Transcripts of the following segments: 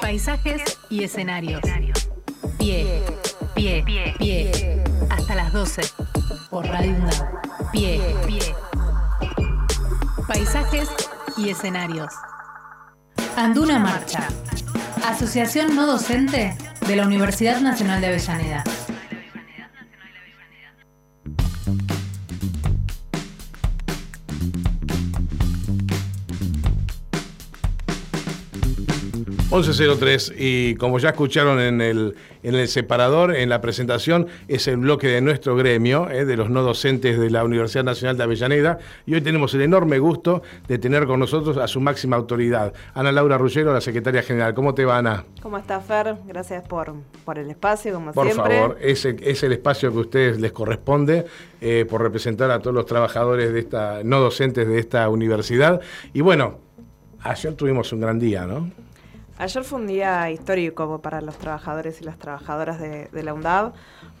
Paisajes y escenarios. Pie, pie, pie. Hasta las 12. Por Radio UNDAD. Pie, pie. Paisajes y escenarios. Anduna Marcha. Asociación no docente de la Universidad Nacional de Avellaneda. 11.03 y como ya escucharon en el, en el separador, en la presentación, es el bloque de nuestro gremio, eh, de los no docentes de la Universidad Nacional de Avellaneda, y hoy tenemos el enorme gusto de tener con nosotros a su máxima autoridad, Ana Laura Rullero, la secretaria general. ¿Cómo te va, Ana? ¿Cómo está, Fer? Gracias por, por el espacio, como por siempre. Por favor, es, es el espacio que a ustedes les corresponde, eh, por representar a todos los trabajadores de esta, no docentes de esta universidad. Y bueno, ayer tuvimos un gran día, ¿no? Ayer fue un día histórico para los trabajadores y las trabajadoras de, la UNDAV,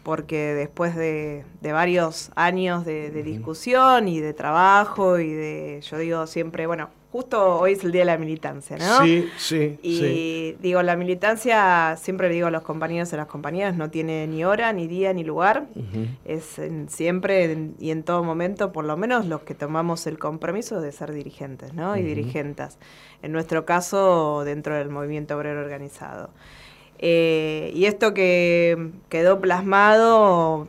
porque después de, varios años de, discusión y de trabajo y de, yo digo siempre, bueno, justo hoy es el día de la militancia, ¿no? Sí, sí. Y digo, la militancia, siempre le digo a los compañeros y a las compañeras, no tiene ni hora, ni día, ni lugar. Es siempre y en todo momento, por lo menos los que tomamos el compromiso de ser dirigentes, ¿no? Y dirigentas. En nuestro caso, dentro del movimiento obrero organizado. Eh, y esto que quedó plasmado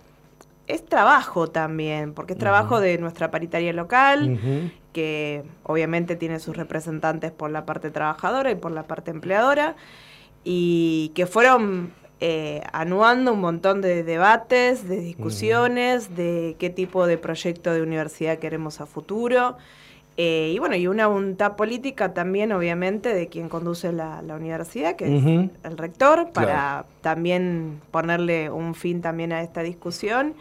es trabajo también, porque es trabajo de nuestra paritaria local, que obviamente tiene sus representantes por la parte trabajadora y por la parte empleadora, y que fueron eh, anuando un montón de debates, de discusiones, de qué tipo de proyecto de universidad queremos a futuro. Eh, y bueno, y una voluntad política también, obviamente, de quien conduce la, universidad, que es el rector, para también ponerle un fin también a esta discusión.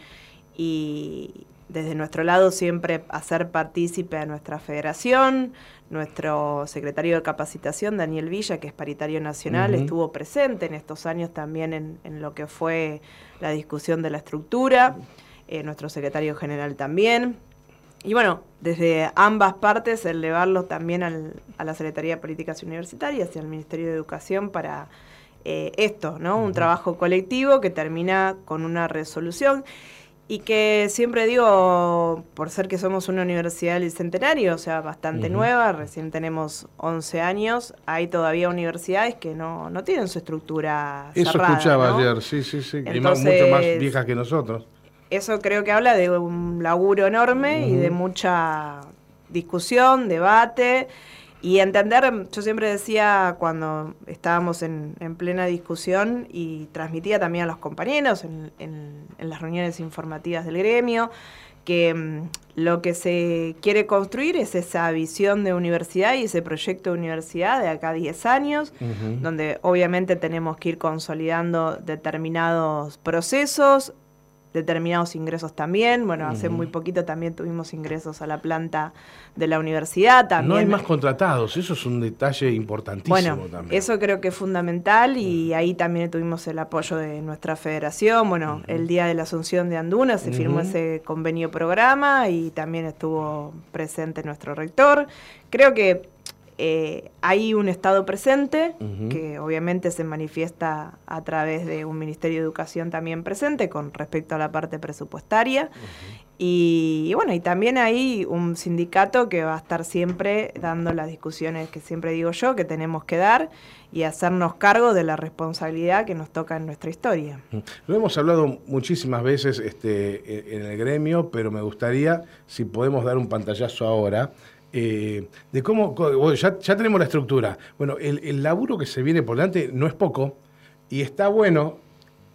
Y, desde nuestro lado siempre hacer partícipe a nuestra federación. Nuestro secretario de capacitación, Daniel Villa, que es paritario nacional, estuvo presente en estos años también en, lo que fue la discusión de la estructura. Eh, nuestro secretario general también. Y bueno, desde ambas partes, elevarlo también a la Secretaría de Políticas Universitarias y al Ministerio de Educación para eh, esto, ¿no? Un trabajo colectivo que termina con una resolución y que siempre digo, por ser que somos una universidad del centenario, o sea, bastante nueva, recién tenemos 11 años, hay todavía universidades que no, no tienen su estructura. Eso escuchaba ayer, sí, sí, sí, y mucho más viejas que nosotros. Eso creo que habla de un laburo enorme y de mucha discusión, debate. Y entender, yo siempre decía cuando estábamos en, plena discusión y transmitía también a los compañeros en, las reuniones informativas del gremio, que mm, lo que se quiere construir es esa visión de universidad y ese proyecto de universidad de acá a 10 años, donde obviamente tenemos que ir consolidando determinados procesos, determinados ingresos también. Bueno, hace muy poquito también tuvimos ingresos a la planta de la universidad. También. No hay más contratados, eso es un detalle importantísimo bueno, Eso creo que es fundamental y ahí también tuvimos el apoyo de nuestra federación. Bueno, el día de la Asunción de Anduna se firmó ese convenio programa y también estuvo presente nuestro rector. Creo que eh, hay un Estado presente, que obviamente se manifiesta a través de un Ministerio de Educación también presente con respecto a la parte presupuestaria. y, bueno, y también hay un sindicato que va a estar siempre dando las discusiones que siempre digo yo, que tenemos que dar y hacernos cargo de la responsabilidad que nos toca en nuestra historia. Lo hemos hablado muchísimas veces este, en el gremio, pero me gustaría, si podemos dar un pantallazo ahora, eh, de cómo, ya, tenemos la estructura. Bueno, el, laburo que se viene por delante no es poco y está bueno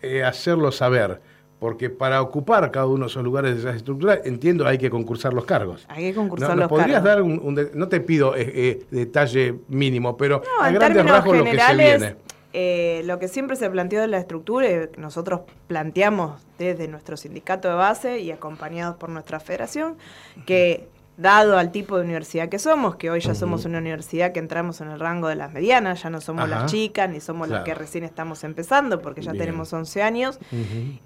eh, hacerlo saber, porque para ocupar cada uno de esos lugares de esas estructuras, entiendo, hay que concursar los cargos. Hay que concursar los podrías dar un, no te pido eh, detalle mínimo, pero a grandes rasgos lo que se viene. lo que siempre se planteó de la estructura, y nosotros planteamos desde nuestro sindicato de base y acompañados por nuestra federación, que dado al tipo de universidad que somos, que hoy ya somos una universidad que entramos en el rango de las medianas, ya no somos las chicas, ni somos las que recién estamos empezando, porque ya tenemos 11 años,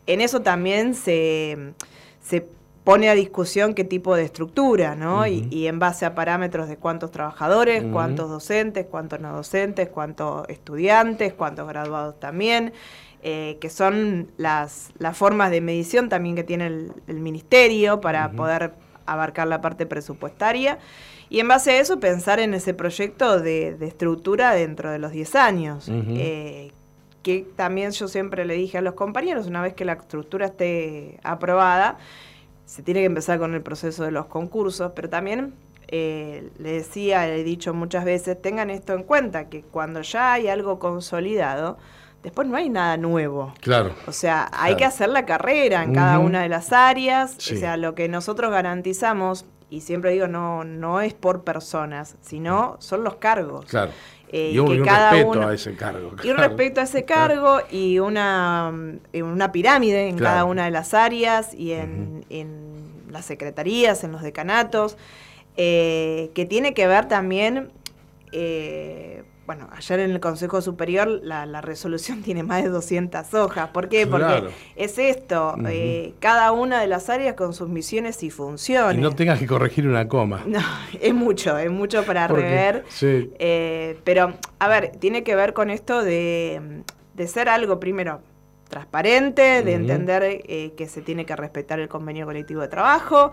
en eso también se, se pone a discusión qué tipo de estructura, ¿no? y, en base a parámetros de cuántos trabajadores, cuántos docentes, cuántos no docentes, cuántos estudiantes, cuántos graduados también, eh, que son las, las formas de medición también que tiene el, ministerio para poder abarcar la parte presupuestaria. Y en base a eso pensar en ese proyecto de, estructura dentro de los 10 años. Eh, que también yo siempre le dije a los compañeros, una vez que la estructura esté aprobada, se tiene que empezar con el proceso de los concursos, pero también eh, le decía, le he dicho muchas veces, tengan esto en cuenta, que cuando ya hay algo consolidado, después no hay nada nuevo. Claro. O sea, hay que hacer la carrera en cada una de las áreas. O sea, lo que nosotros garantizamos, y siempre digo, no, no es por personas, sino son los cargos. Claro. Eh, y, un, respeto a ese cargo. Y un respeto a ese cargo y una, eh, una pirámide en cada una de las áreas y en, las secretarías, en los decanatos, eh, que tiene que ver también bueno, ayer en el Consejo Superior la, resolución tiene más de 200 hojas. ¿Por qué? Porque es esto, eh, cada una de las áreas con sus misiones y funciones. Y no tengas que corregir una coma. No, es mucho, es mucho para rever. Sí. Eh, pero, a ver, tiene que ver con esto de, ser algo, primero, transparente, de entender eh, que se tiene que respetar el convenio colectivo de trabajo,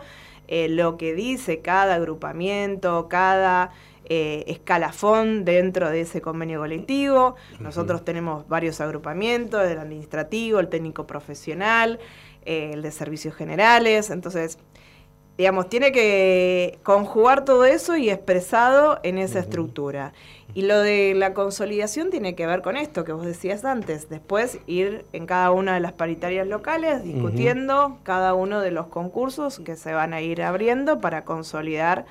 lo que dice cada agrupamiento, cada eh, escalafón dentro de ese convenio colectivo. Nosotros tenemos varios agrupamientos, el administrativo, el técnico profesional, eh, el de servicios generales. Entonces, digamos, tiene que conjugar todo eso y expresado en esa estructura. Y lo de la consolidación tiene que ver con esto que vos decías antes. Después ir en cada una de las paritarias locales discutiendo cada uno de los concursos que se van a ir abriendo para consolidar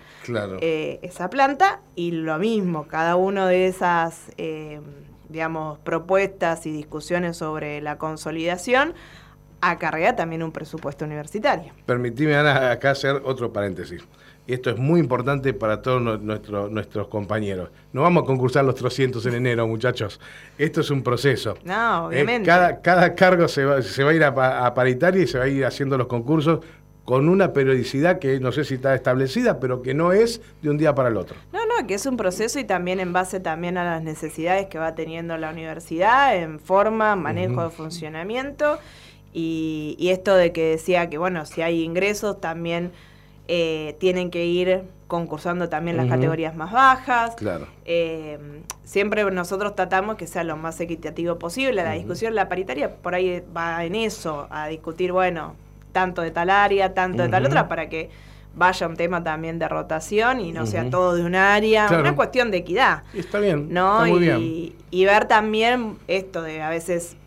eh, esa planta. Y lo mismo, cada uno de esas, eh, digamos, propuestas y discusiones sobre la consolidación acarrea también un presupuesto universitario. Permitime, Ana, acá hacer otro paréntesis y esto es muy importante para todos nuestros compañeros. No vamos a concursar los 300 en enero, muchachos. Esto es un proceso. No, eh, obviamente. cada, cada, cargo se va, se va a ir a, paritaria y se va a ir haciendo los concursos con una periodicidad que no sé si está establecida, pero que no es de un día para el otro. No, no, que es un proceso y también en base también a las necesidades que va teniendo la universidad en forma, manejo de funcionamiento y, y esto de que decía que, bueno, si hay ingresos también eh, tienen que ir concursando también las categorías más bajas. Claro. Eh, siempre nosotros tratamos que sea lo más equitativo posible. La discusión, la paritaria, por ahí va en eso, a discutir, bueno, tanto de tal área, tanto de tal otra, para que vaya un tema también de rotación y no sea todo de un área, una cuestión de equidad. Está bien. ¿no? y ver también esto de a veces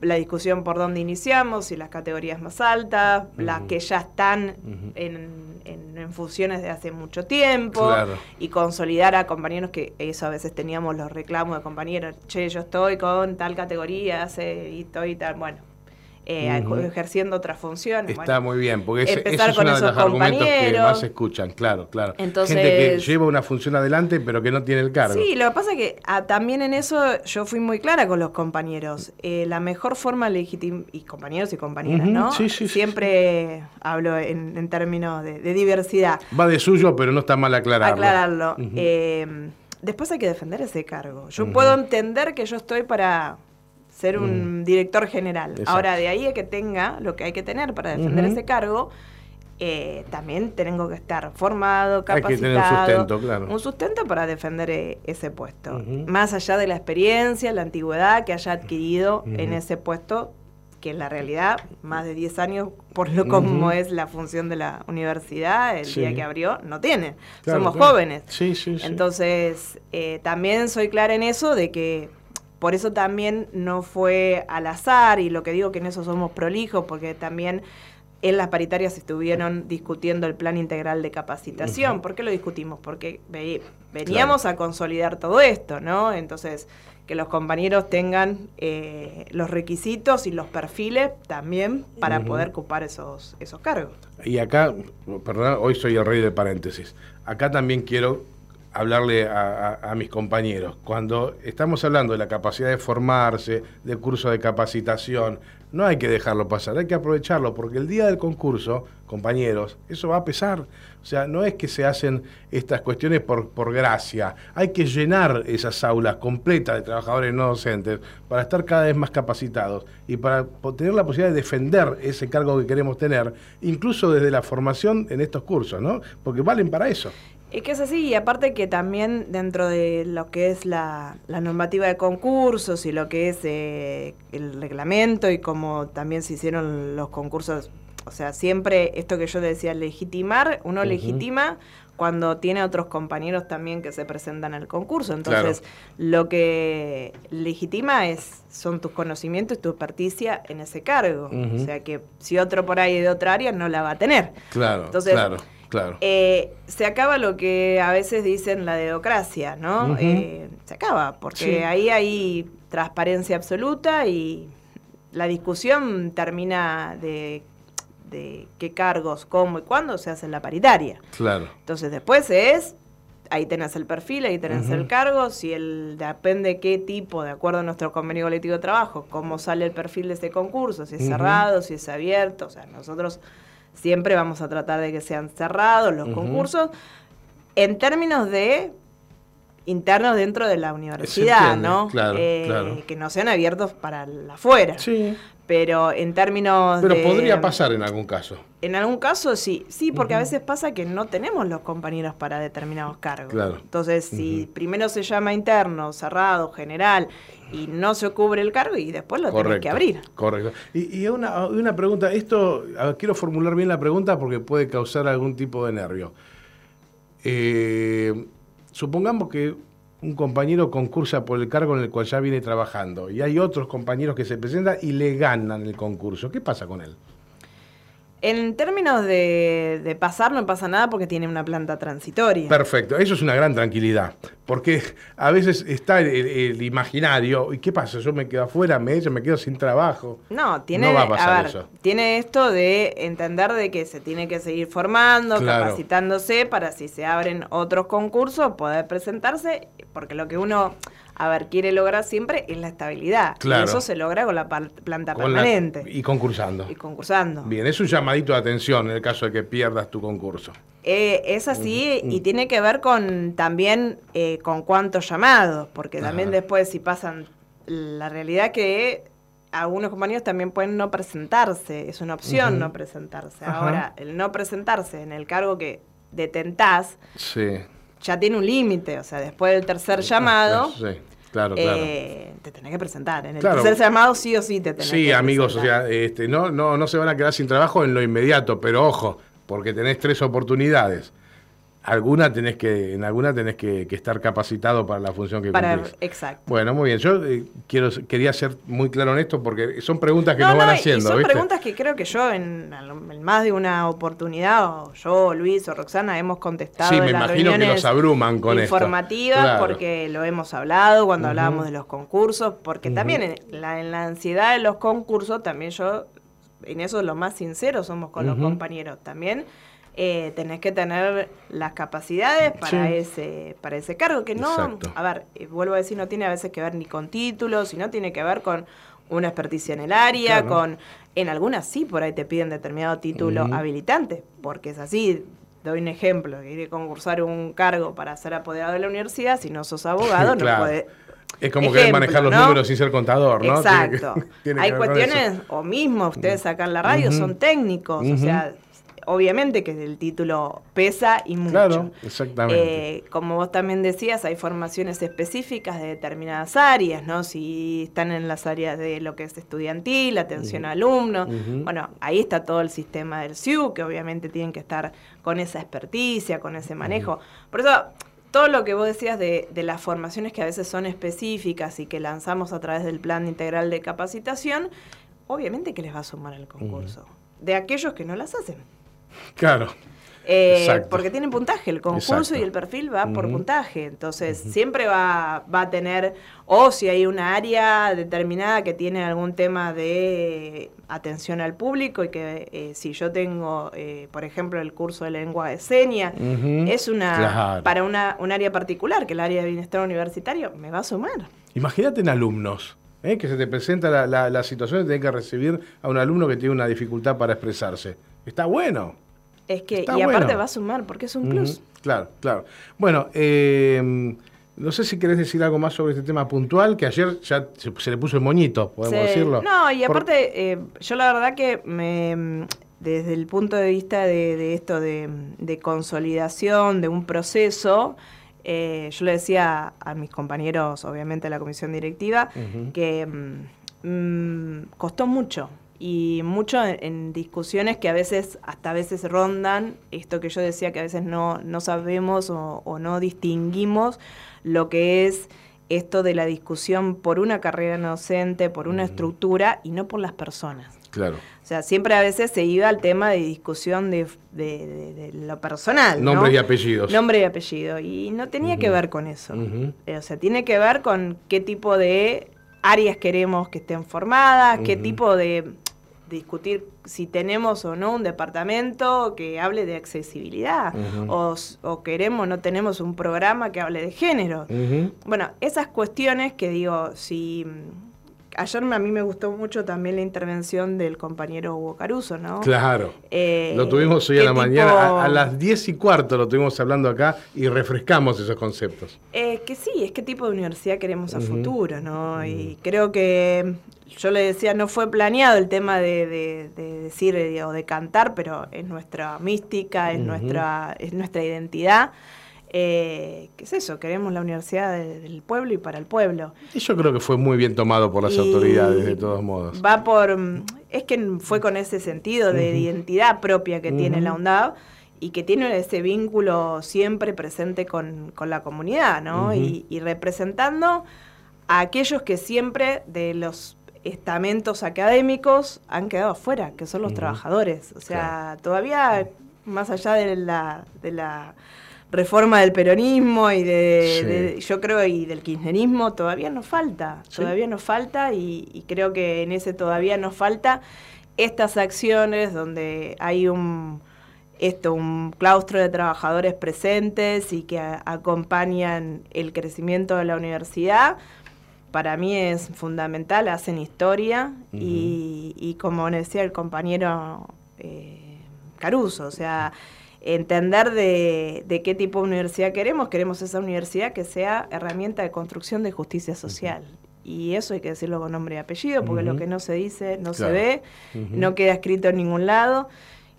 la discusión por dónde iniciamos, y las categorías más altas, las que ya están en, en, funciones de hace mucho tiempo, y consolidar a compañeros que eso a veces teníamos los reclamos de compañeros, che, yo estoy con tal categoría, hace, y estoy tal, bueno, eh, ejerciendo otras funciones. Está muy bien, porque es, es uno de los argumentos que más se escuchan, claro, claro. Entonces, Gente que lleva una función adelante pero que no tiene el cargo. Sí, lo que pasa es que ah, también en eso yo fui muy clara con los compañeros. Eh, la mejor forma legítima, y compañeros y compañeras, ¿no? Sí, sí, Siempre hablo en, términos de, diversidad. Va de suyo, pero no está mal aclararlo. Aclararlo. Eh, después hay que defender ese cargo. Yo puedo entender que yo estoy para ser un mm. director general. Ahora, de ahí a que tenga lo que hay que tener para defender ese cargo, eh, también tengo que estar formado, capacitado. Hay que tener un sustento, claro. Un sustento para defender eh, ese puesto. Más allá de la experiencia, la antigüedad que haya adquirido en ese puesto, que en la realidad, más de 10 años, por lo como es la función de la universidad, el día que abrió, no tiene. Somos jóvenes. Sí, sí, Entonces, eh, también soy clara en eso de que por eso también no fue al azar, y lo que digo que en eso somos prolijos, porque también en las paritarias estuvieron discutiendo el plan integral de capacitación. ¿Por qué lo discutimos? Porque veníamos a consolidar todo esto, ¿no? Entonces, que los compañeros tengan eh, los requisitos y los perfiles también para poder ocupar esos, esos cargos. Y acá, perdón, hoy soy el rey de paréntesis, acá también quiero hablarle a, mis compañeros. Cuando estamos hablando de la capacidad de formarse, de curso de capacitación, no hay que dejarlo pasar, hay que aprovecharlo, porque el día del concurso, compañeros, eso va a pesar. O sea, no es que se hacen estas cuestiones por, por gracia, hay que llenar esas aulas completas de trabajadores no docentes para estar cada vez más capacitados y para tener la posibilidad de defender ese cargo que queremos tener, incluso desde la formación en estos cursos, ¿no? Porque valen para eso. Es que es así, y aparte que también dentro de lo que es la, normativa de concursos y lo que es eh, el reglamento y como también se hicieron los concursos, o sea, siempre esto que yo decía, legitimar, uno legitima cuando tiene otros compañeros también que se presentan al concurso. Entonces, lo que legitima es son tus conocimientos y tu experticia en ese cargo. O sea, que si otro por ahí de otra área no la va a tener. Claro, Entonces, claro Claro. Eh, se acaba lo que a veces dicen la dedocracia, ¿no? Eh, se acaba, porque ahí hay transparencia absoluta y la discusión termina de, qué cargos, cómo y cuándo se hace en la paritaria. Claro. Entonces después es, ahí tenés el perfil, ahí tenés el cargo, si el, depende qué tipo, de acuerdo a nuestro convenio colectivo de trabajo, cómo sale el perfil de ese concurso, si es cerrado, si es abierto, o sea, nosotros Siempre vamos a tratar de que sean cerrados los concursos en términos de internos dentro de la universidad, ¿no? Eh, claro, Que no sean abiertos para la afuera. Sí. Pero en términos Pero podría pasar en algún caso. En algún caso sí, sí, porque a veces pasa que no tenemos los compañeros para determinados cargos. Claro. Entonces, si primero se llama interno, cerrado, general, y no se cubre el cargo y después lo tenés que abrir. Correcto. Y, y una, una, pregunta, esto, quiero formular bien la pregunta porque puede causar algún tipo de nervio. Eh, supongamos que un compañero concursa por el cargo en el cual ya viene trabajando y hay otros compañeros que se presentan y le ganan el concurso. ¿Qué pasa con él? En términos de, pasar no pasa nada porque tiene una planta transitoria. Perfecto, eso es una gran tranquilidad, porque a veces está el, imaginario, ¿y qué pasa? Yo me quedo afuera, me, me quedo sin trabajo. No, tiene, va a, pasar eso. tiene esto de entender de que se tiene que seguir formando, capacitándose para si se abren otros concursos poder presentarse, porque lo que uno a ver, quiere lograr siempre es la estabilidad. Claro. Y eso se logra con la planta permanente. y concursando. Y concursando. Bien, es un llamadito de atención en el caso de que pierdas tu concurso. Eh, es así y tiene que ver con también eh, con cuántos llamados, porque también después si pasan, la realidad que algunos compañeros también pueden no presentarse, es una opción no presentarse. Ahora, el no presentarse en el cargo que detentás, sí. ya tiene un límite, o sea, después del tercer llamado... Sí Claro, claro. Eh, te tenés que presentar. En el tercer llamado sí o sí te tenés sí, amigos, o sea, este, no, no, no se van a quedar sin trabajo en lo inmediato, pero ojo, porque tenés tres oportunidades alguna tenés que, en alguna tenés que, estar capacitado para la función que para, Exacto. Bueno, muy bien. Yo eh, quiero, quería ser muy claro en esto porque son preguntas que nos van haciendo. son preguntas que creo que yo en, más de una oportunidad, o yo, Luis o Roxana, hemos contestado. Sí, me imagino que nos abruman con informativas porque lo hemos hablado cuando hablábamos de los concursos, porque también en la, en la ansiedad de los concursos, también yo, en eso lo más sincero somos con los compañeros también eh, tenés que tener las capacidades para ese para ese cargo, que no, a ver, eh, vuelvo a decir, no tiene a veces que ver ni con títulos, sino tiene que ver con una experticia en el área, con en algunas sí por ahí te piden determinado título habilitante, porque es así. Doy un ejemplo, ir a concursar un cargo para ser apoderado de la universidad, si no sos abogado, no puede es como que manejar los números sin ser contador, ¿no? Exacto. Hay cuestiones, o mismo ustedes en la radio, son técnicos, o sea, obviamente que el título pesa y mucho. Claro, exactamente. Eh, como vos también decías, hay formaciones específicas de determinadas áreas, ¿no? Si están en las áreas de lo que es estudiantil, atención a alumnos, bueno, ahí está todo el sistema del SIU, que obviamente tienen que estar con esa experticia, con ese manejo. Por eso, todo lo que vos decías de, de, las formaciones que a veces son específicas y que lanzamos a través del plan integral de capacitación, obviamente que les va a sumar el concurso. De aquellos que no las hacen. Claro. Eh, porque tienen puntaje, el concurso y el perfil va por puntaje. Entonces, siempre va, va a tener, o si hay una área determinada que tiene algún tema de atención al público y que eh, si yo tengo, eh, por ejemplo, el curso de lengua de señas, es una para una, un área particular, que el área de bienestar universitario, me va a sumar. Imagínate en alumnos. ¿eh? que se te presenta la, la, situación de tener que recibir a un alumno que tiene una dificultad para expresarse. Está bueno. Es que, y aparte va a sumar, porque es un plus. Claro, claro. Bueno, eh, no sé si querés decir algo más sobre este tema puntual, que ayer ya se, le puso el moñito, podemos decirlo. No, y aparte, eh, yo la verdad que me, desde el punto de vista de, esto de, consolidación, de un proceso, eh, yo le decía a mis compañeros, obviamente, de la comisión directiva, que mm, mm, costó mucho y mucho en, discusiones que a veces, hasta a veces rondan, esto que yo decía que a veces no, no sabemos o, no distinguimos lo que es esto de la discusión por una carrera docente, por una estructura y no por las personas. Claro. O sea, siempre a veces se iba al tema de discusión de, de, lo personal. Nombre y apellidos. Nombre y apellido. Y no tenía que ver con eso. Eh, o sea, tiene que ver con qué tipo de áreas queremos que estén formadas, qué tipo de discutir si tenemos o no un departamento que hable de accesibilidad o, o, queremos no tenemos un programa que hable de género. Bueno, esas cuestiones que digo, si ayer a mí me gustó mucho también la intervención del compañero Hugo Caruso, ¿no? Claro. Eh, lo tuvimos hoy a la mañana, a, las diez y cuarto lo tuvimos hablando acá y refrescamos esos conceptos. Eh, que sí, es qué tipo de universidad queremos a futuro, ¿no? Y creo que yo le decía, no fue planeado el tema de, decir o de cantar, pero es nuestra mística, es, nuestra, es nuestra identidad. Eh, ¿Qué es eso? Queremos la universidad del pueblo y para el pueblo. Y yo creo que fue muy bien tomado por las autoridades, de todos modos. Va por. Mm, es que fue con ese sentido de identidad propia que tiene la UNDAV y que tiene ese vínculo siempre presente con, la comunidad, ¿no? y, representando a aquellos que siempre de los estamentos académicos han quedado afuera, que son los trabajadores. O sea, todavía, más allá de la, de la reforma del peronismo y de, yo creo, y del kirchnerismo, todavía nos falta, todavía nos falta y, creo que en ese todavía nos falta estas acciones donde hay un esto, un claustro de trabajadores presentes y que acompañan el crecimiento de la universidad, para mí es fundamental, hacen historia y, como decía el compañero eh, Caruso, o sea, entender de, qué tipo de universidad queremos. Queremos esa universidad que sea herramienta de construcción de justicia social. Y eso hay que decirlo con nombre y apellido, porque lo que no se dice no se ve, no queda escrito en ningún lado.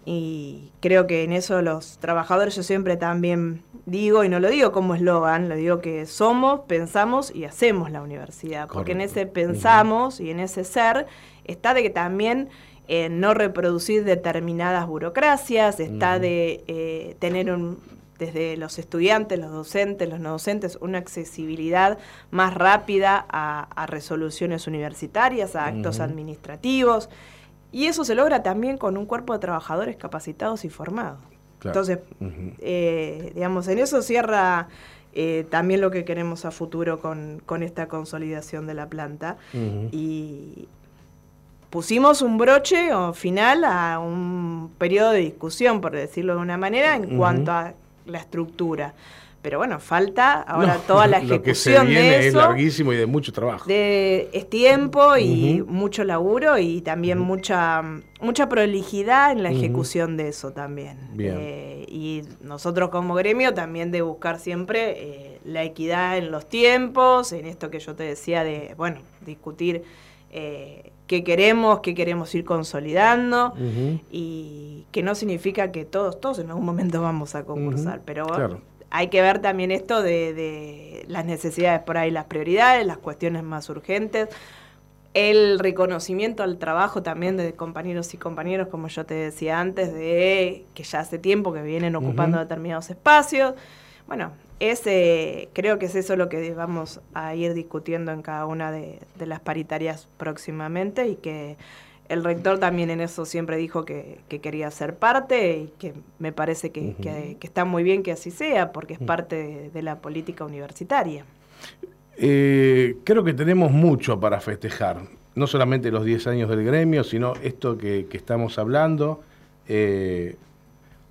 Y creo que en eso los trabajadores, yo siempre también digo, y no lo digo como eslogan, lo digo que somos, pensamos y hacemos la universidad. Porque en ese pensamos y en ese ser está de que también no reproducir determinadas burocracias, está de eh, tener un, desde los estudiantes, los docentes, los no docentes, una accesibilidad más rápida a, resoluciones universitarias, a actos administrativos. Y eso se logra también con un cuerpo de trabajadores capacitados y formados. Entonces, eh, digamos, en eso cierra eh, también lo que queremos a futuro con, esta consolidación de la planta. y, pusimos un broche o final a un periodo de discusión, por decirlo de una manera, en cuanto a la estructura. Pero bueno, falta ahora toda la ejecución lo que se de Es larguísimo y de mucho trabajo. De, es tiempo y mucho laburo y también mucha mucha prolijidad en la ejecución de eso también. Eh, y nosotros como gremio también de buscar siempre eh, la equidad en los tiempos, en esto que yo te decía de, bueno, discutir eh, qué queremos, qué queremos ir consolidando y que no significa que todos, todos en algún momento vamos a concursar, pero hay que ver también esto de, las necesidades por ahí, las prioridades, las cuestiones más urgentes, el reconocimiento al trabajo también de compañeros y compañeros, como yo te decía antes, de que ya hace tiempo que vienen ocupando determinados espacios. Bueno, ese, creo que es eso lo que vamos a ir discutiendo en cada una de, las paritarias próximamente y que el rector también en eso siempre dijo que, quería ser parte y que me parece que, está muy bien que así sea, porque es parte de, la política universitaria. Eh, creo que tenemos mucho para festejar, no solamente los 10 años del gremio, sino esto que, estamos hablando. Eh,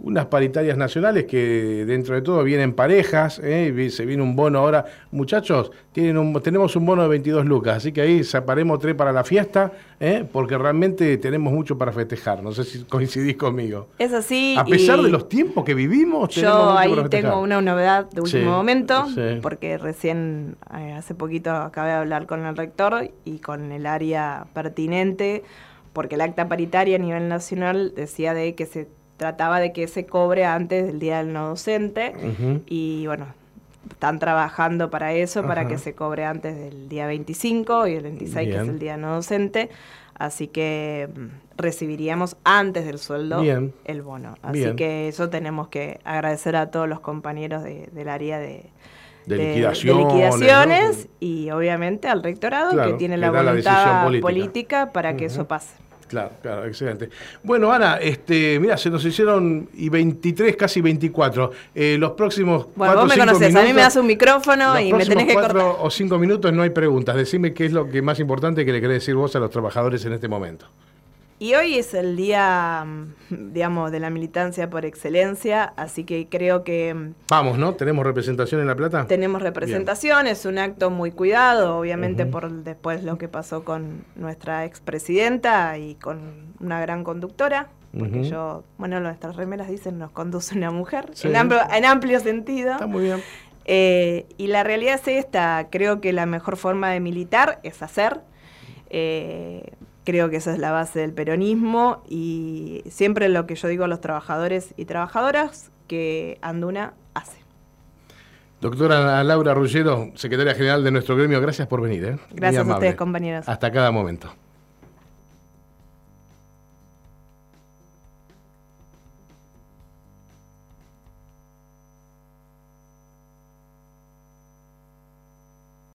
unas paritarias nacionales que dentro de todo vienen parejas, ¿eh? se viene un bono ahora. Muchachos, tienen un, tenemos un bono de 22 lucas, así que ahí separemos tres para la fiesta, ¿eh? porque realmente tenemos mucho para festejar. No sé si coincidís conmigo. Es así. A pesar de los tiempos que vivimos, yo ahí tengo una novedad de último momento, porque recién, eh, hace poquito, acabé de hablar con el rector y con el área pertinente porque el acta paritaria a nivel nacional decía de que se trataba de que se cobre antes del día del no docente y bueno, están trabajando para eso, para que se cobre antes del día 25 y el 26 que es el día no docente. Así que mm, recibiríamos antes del sueldo el bono. Así que eso tenemos que agradecer a todos los compañeros del área de, liquidaciones, y obviamente al rectorado que tiene la voluntad política. para que eso pase. Claro, claro, excelente. Bueno, Ana, este, mira, se nos hicieron y 23, casi 24. Eh, los próximos bueno, vos me conoces, a mí me das un micrófono y me tenés que cortar. o cinco minutos no hay preguntas. Decime qué es lo que más importante que le querés decir vos a los trabajadores en este momento. Y hoy es el día, mm, digamos, de la militancia por excelencia, así que creo que... Mm, Vamos, ¿no? ¿Tenemos representación en La Plata? Tenemos representación, es un acto muy cuidado, obviamente por después lo que pasó con nuestra expresidenta y con una gran conductora, porque yo, bueno, nuestras remeras dicen nos conduce una mujer, en, amplio, sentido. Está muy bien. Eh, y la realidad es esta, creo que la mejor forma de militar es hacer. Eh, Creo que esa es la base del peronismo y siempre lo que yo digo a los trabajadores y trabajadoras que Anduna hace. Doctora Laura Ruggero, secretaria general de nuestro gremio, gracias por venir. ¿eh? Gracias a ustedes, compañeros. Hasta cada momento.